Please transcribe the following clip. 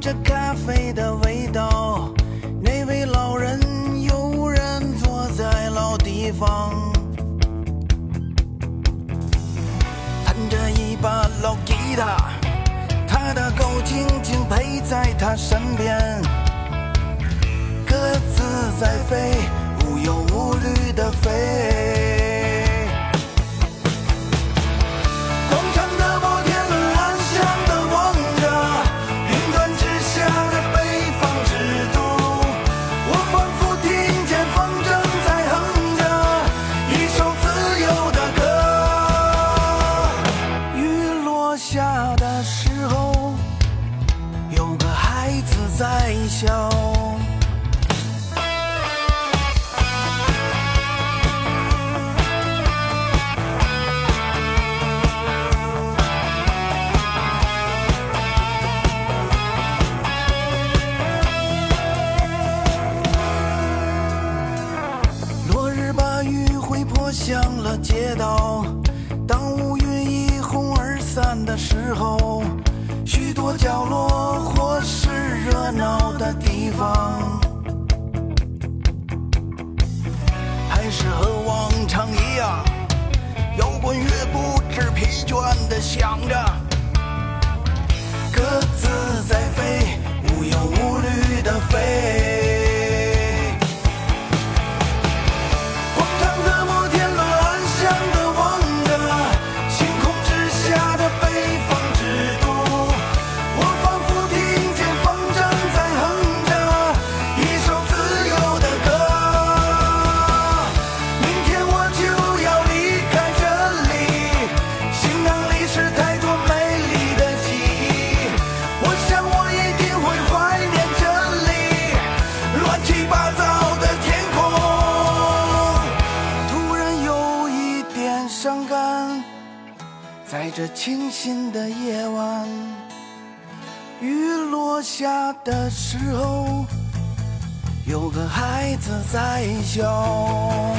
这咖啡的味道那位老人悠然坐在老地方弹着一把老吉他他的狗轻轻陪在他身边鸽子在飞无忧无虑的飞。笑。落日把余晖泼向了街道，当乌云一哄而散的时候，许多角落却不知疲倦地想着，鸽子在飞，无忧无虑地飞。在这清新的夜晚，雨落下的时候，有个孩子在笑。